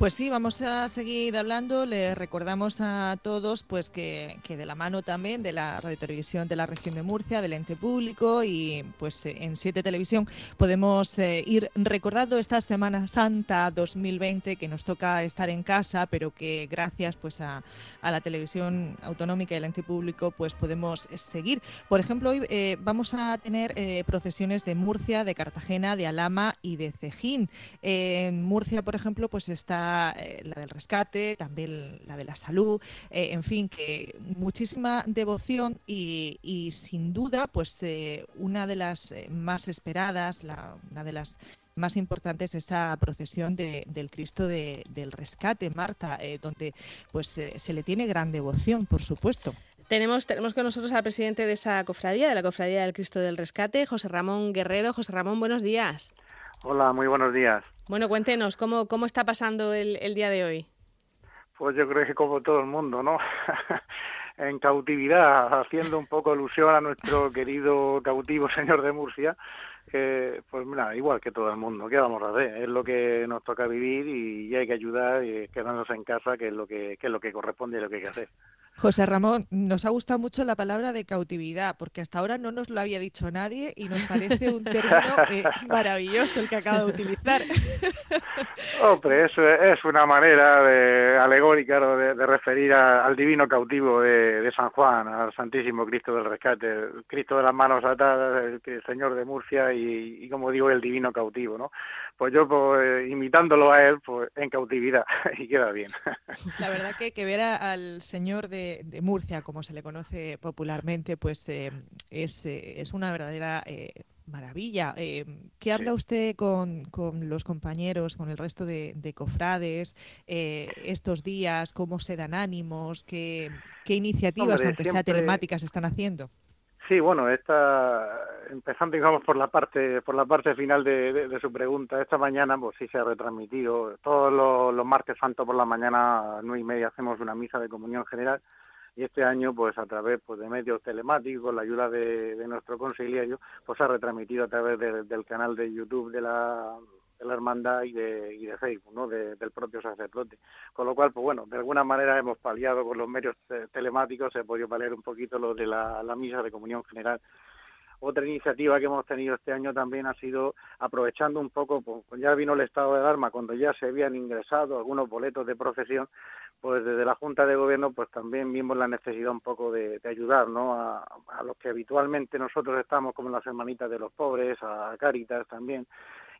Pues sí, vamos a seguir hablando. Les recordamos a todos pues que, de la mano también de la Radio Televisión de la región de Murcia, del ente público y pues en Siete Televisión podemos eh, ir recordando esta Semana Santa 2020 que nos toca estar en casa, pero que gracias pues a, la televisión autonómica y el ente público pues podemos seguir. Por ejemplo, hoy eh, vamos a tener eh, procesiones de Murcia, de Cartagena, de Alama y de Cejín. en Murcia, por ejemplo, pues está eh, la, del rescate, también la de la salud, eh, en fin, que muchísima devoción y, sin duda, pues eh, una de las más esperadas, la, una de las más importantes esa procesión del Cristo del Rescate, Marta, donde pues se le tiene gran devoción, por supuesto. Tenemos, tenemos con nosotros al presidente de esa cofradía, de la cofradía del Cristo del Rescate, José Ramón Guerrero. José Ramón, buenos días. Hola, muy buenos días. Bueno, cuéntenos, ¿cómo, cómo está pasando el, el día de hoy? Pues yo creo que como todo el mundo, ¿no? en cautividad, haciendo un poco alusión a nuestro querido cautivo señor de Murcia, que pues mira, igual que todo el mundo, ¿qué vamos a hacer? Es lo que nos toca vivir y hay que ayudar y quedarnos en casa, que es lo que, que es lo que corresponde y lo que hay que hacer. José Ramón, nos ha gustado mucho la palabra de cautividad, porque hasta ahora no nos lo había dicho nadie y nos parece un término eh, maravilloso el que acaba de utilizar. Hombre, eso es una manera de, alegórica de, referir al divino cautivo de, San Juan, al Santísimo Cristo del Rescate, el Cristo de las manos atadas, el, Señor de Murcia y, como digo, el divino cautivo, ¿no? Pues yo, pues, imitándolo a él, pues en cautividad, y queda bien. La verdad que, que ver al Señor de de, Murcia, como se le conoce popularmente, pues eh, es, eh, es, una verdadera eh, maravilla. ¿Qué habla usted con, con, los compañeros, con el resto de, cofrades estos días? ¿Cómo se dan ánimos? ¿Qué, qué iniciativas, aunque sea telemáticas, están haciendo? Sí, bueno, esta, empezando digamos por la parte por la parte final de, su pregunta, esta mañana pues sí se ha retransmitido. Todos los, martes santos por la mañana a nueve y media hacemos una misa de comunión general y este año pues a través pues de medios telemáticos, la ayuda de, nuestro conciliario, pues se ha retransmitido a través del canal de YouTube de la de la hermandad y de, y de Facebook, ¿no? del propio sacerdote. Con lo cual, pues bueno, de alguna manera hemos paliado con los medios telemáticos, se ha podido paliar un poquito lo de la, misa de comunión general. Otra iniciativa que hemos tenido este año también ha sido aprovechando un poco, pues ya vino el estado de alarma, cuando ya se habían ingresado algunos boletos de procesión, pues desde la Junta de Gobierno pues también vimos la necesidad un poco de, ayudar ¿no? A, a, los que habitualmente nosotros estamos como las hermanitas de los pobres, a Cáritas también,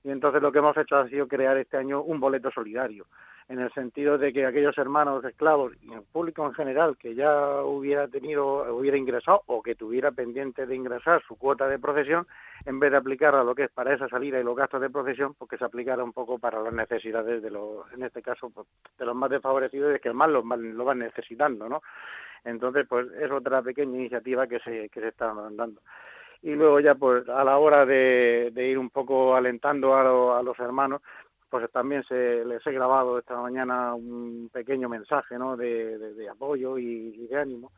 y entonces lo que hemos hecho ha sido crear este año un boleto solidario, en el sentido de que aquellos hermanos esclavos y el público en general que ya hubiera tenido, hubiera ingresado o que tuviera pendiente de ingresar su cuota de procesión, en vez de aplicar a lo que es para esa salida y los gastos de procesión, pues que se aplicara un poco para las necesidades de los, en este caso, pues, de los más desfavorecidos y que más lo, lo van necesitando, ¿no? Entonces, pues es otra pequeña iniciativa que se, que se está dando y luego ya pues a la hora de, ir un poco alentando a, los hermanos pues también se les he grabado esta mañana un pequeño mensaje ¿no? de, apoyo y, de ánimo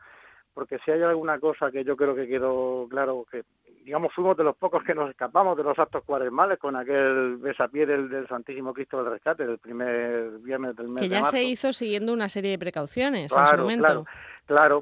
porque si hay alguna cosa que yo creo que quedó claro que digamos fuimos de los pocos que nos escapamos de los actos cuaresmales con aquel besapié del, del Santísimo Cristo del Rescate del primer viernes del mes que ya se hizo siguiendo una serie de precauciones en su momento. Claro,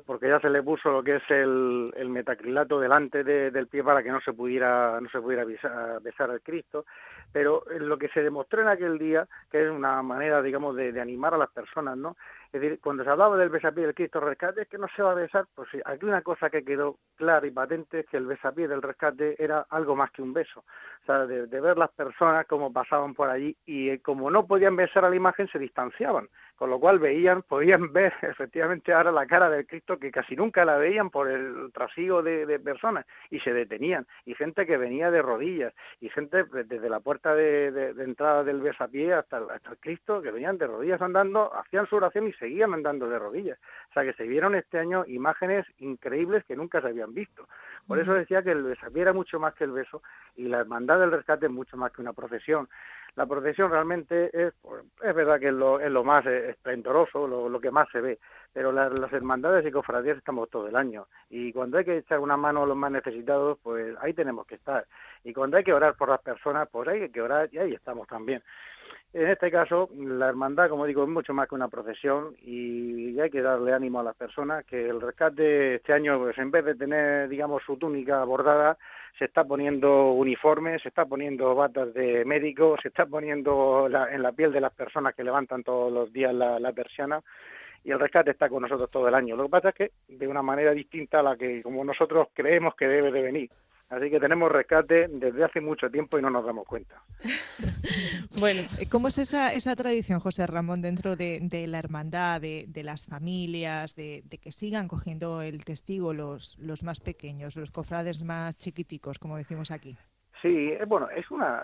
porque ya se le puso lo que es el, el metacrilato delante del pie para que no se pudiera no se pudiera besar, al Cristo, pero lo que se demostró en aquel día, que es una manera, digamos, de, de animar a las personas, ¿no? Es decir, cuando se hablaba del besapié del Cristo rescate, es que no se va a besar, pues sí, aquí una cosa que quedó clara y patente es que el besapié del rescate era algo más que un beso. O sea, de, ver las personas como pasaban por allí y eh, como no podían besar a la imagen, se distanciaban. Con lo cual veían, podían ver efectivamente ahora la cara del Cristo que casi nunca la veían por el trasiego de, personas y se detenían. Y gente que venía de rodillas y gente desde la puerta de, entrada del besapié hasta, hasta el Cristo que venían de rodillas andando, hacían su oración y seguían andando de rodillas. O sea que se vieron este año imágenes increíbles que nunca se habían visto. Por eso decía que el besapié era mucho más que el beso y la hermandad del rescate es mucho más que una procesión. La procesión realmente es, es verdad que es lo, es lo más esplendoroso, lo, lo, que más se ve, pero las, las hermandades y cofradías estamos todo el año y cuando hay que echar una mano a los más necesitados, pues ahí tenemos que estar. Y cuando hay que orar por las personas, pues hay que orar y ahí estamos también. En este caso, la hermandad, como digo, es mucho más que una procesión y hay que darle ánimo a las personas que el rescate este año, pues en vez de tener, digamos, su túnica bordada, se está poniendo uniformes, se está poniendo batas de médico, se está poniendo en la piel de las personas que levantan todos los días la, la persiana y el rescate está con nosotros todo el año. Lo que pasa es que de una manera distinta a la que como nosotros creemos que debe de venir. Así que tenemos rescate desde hace mucho tiempo y no nos damos cuenta. bueno, ¿cómo es esa, esa tradición, José Ramón, dentro de, la hermandad, de, las familias, de, que sigan cogiendo el testigo los, los más pequeños, los cofrades más chiquiticos, como decimos aquí? Sí, eh, bueno, es una,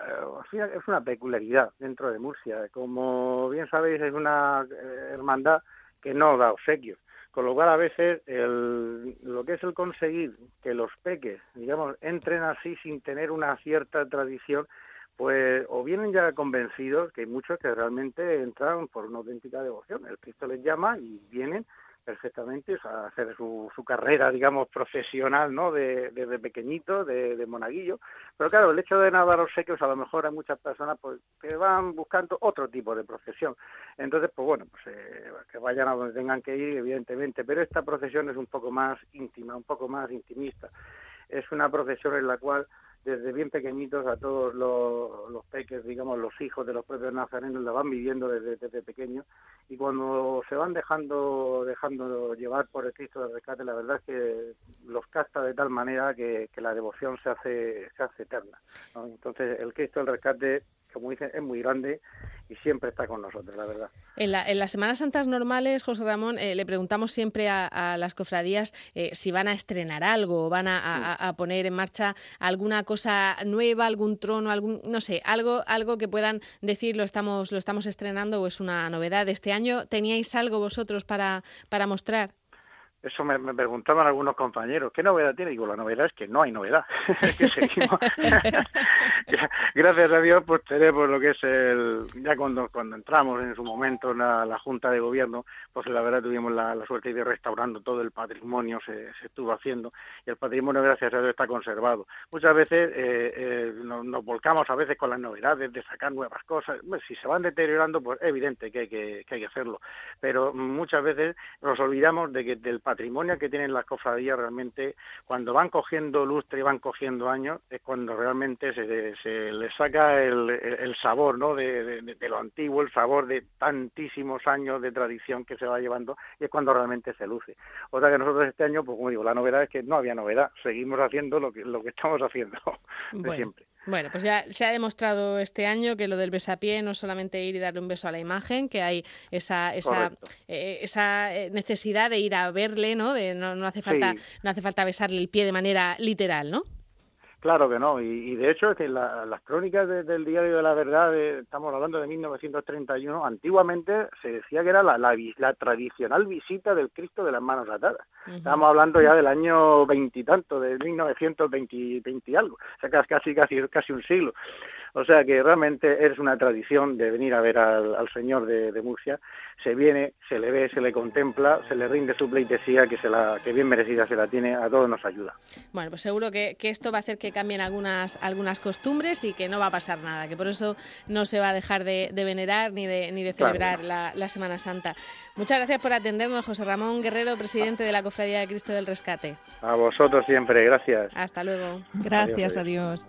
eh, es una peculiaridad dentro de Murcia. Como bien sabéis, es una eh, hermandad que no da obsequios. Con lo cual, a veces, el, lo que es el conseguir que los peques, digamos, entren así sin tener una cierta tradición, pues o vienen ya convencidos, que hay muchos que realmente entran por una auténtica devoción. El Cristo les llama y vienen perfectamente a hacer su, su carrera, digamos, profesional, ¿no? De, desde pequeñito, de, de, monaguillo. Pero claro, el hecho de nadar obsequios, a lo mejor hay muchas personas pues, que van buscando otro tipo de procesión. Entonces, pues bueno, pues eh, que vayan a donde tengan que ir, evidentemente. Pero esta procesión es un poco más íntima, un poco más intimista. Es una procesión en la cual desde bien pequeñitos a todos los, los, peques, digamos, los hijos de los propios nazarenos, la van viviendo desde, desde pequeños y cuando se van dejando dejando llevar por el Cristo del Rescate, la verdad es que los capta de tal manera que, que la devoción se hace se hace eterna. Entonces, el Cristo del Rescate, como dicen, es muy grande y siempre está con nosotros, la verdad. En, las Semanas Santas normales, José Ramón, eh, le preguntamos siempre a, las cofradías eh, si van a estrenar algo, van a, poner en marcha alguna cosa nueva, algún trono, algún, no sé, algo, algo que puedan decir lo estamos, lo estamos estrenando o es una novedad este año. ¿Teníais algo vosotros para, para mostrar? Eso me, preguntaban algunos compañeros, ¿qué novedad tiene? Digo, la novedad es que no hay novedad, que seguimos. Gracias a Dios, pues tenemos lo que es el, ya cuando, cuando entramos en su momento en la, Junta de Gobierno, pues la verdad tuvimos la, suerte de ir restaurando todo el patrimonio, se, se, estuvo haciendo, y el patrimonio, gracias a Dios, está conservado. Muchas veces eh, eh, nos, volcamos a veces con las novedades de sacar nuevas cosas, si se van deteriorando, pues es evidente que hay que, que hay que hacerlo, pero muchas veces nos olvidamos de que del patrimonio que tienen las cofradías realmente, cuando van cogiendo lustre y van cogiendo años, es cuando realmente se, se les saca el, el sabor ¿no? De, de, lo antiguo, el sabor de tantísimos años de tradición que se va llevando, y es cuando realmente se luce. O sea que nosotros este año, pues como digo, la novedad es que no había novedad, seguimos haciendo lo que, lo que estamos haciendo de siempre. Bueno, pues ya se ha demostrado este año que lo del besapié no es solamente ir y darle un beso a la imagen, que hay esa esa, eh, esa eh, necesidad de ir a verle, ¿no? De no, no hace falta no hace falta besarle el pie de manera literal, ¿no? Claro que no, y, de hecho es que las crónicas del Diario de la Verdad, estamos hablando de 1931, antiguamente se decía que era la, la, tradicional visita del Cristo de las manos atadas. Estamos hablando ya del año veintitanto, de 1920 20 y algo, o sea, casi, casi, casi un siglo. O sea que realmente es una tradición de venir a ver al, Señor de, Murcia. Se viene, se le ve, se le contempla, se le rinde su pleitesía, que, se la, que bien merecida se la tiene, a todos nos ayuda. Bueno, pues seguro que, que esto va a hacer que cambien algunas, algunas costumbres y que no va a pasar nada, que por eso no se va a dejar de, venerar ni de, ni de celebrar la, la, Semana Santa. Muchas gracias por atendernos, José Ramón Guerrero, presidente de la Cofradía de Cristo del Rescate. A vosotros siempre, gracias. Hasta luego. Gracias, adiós.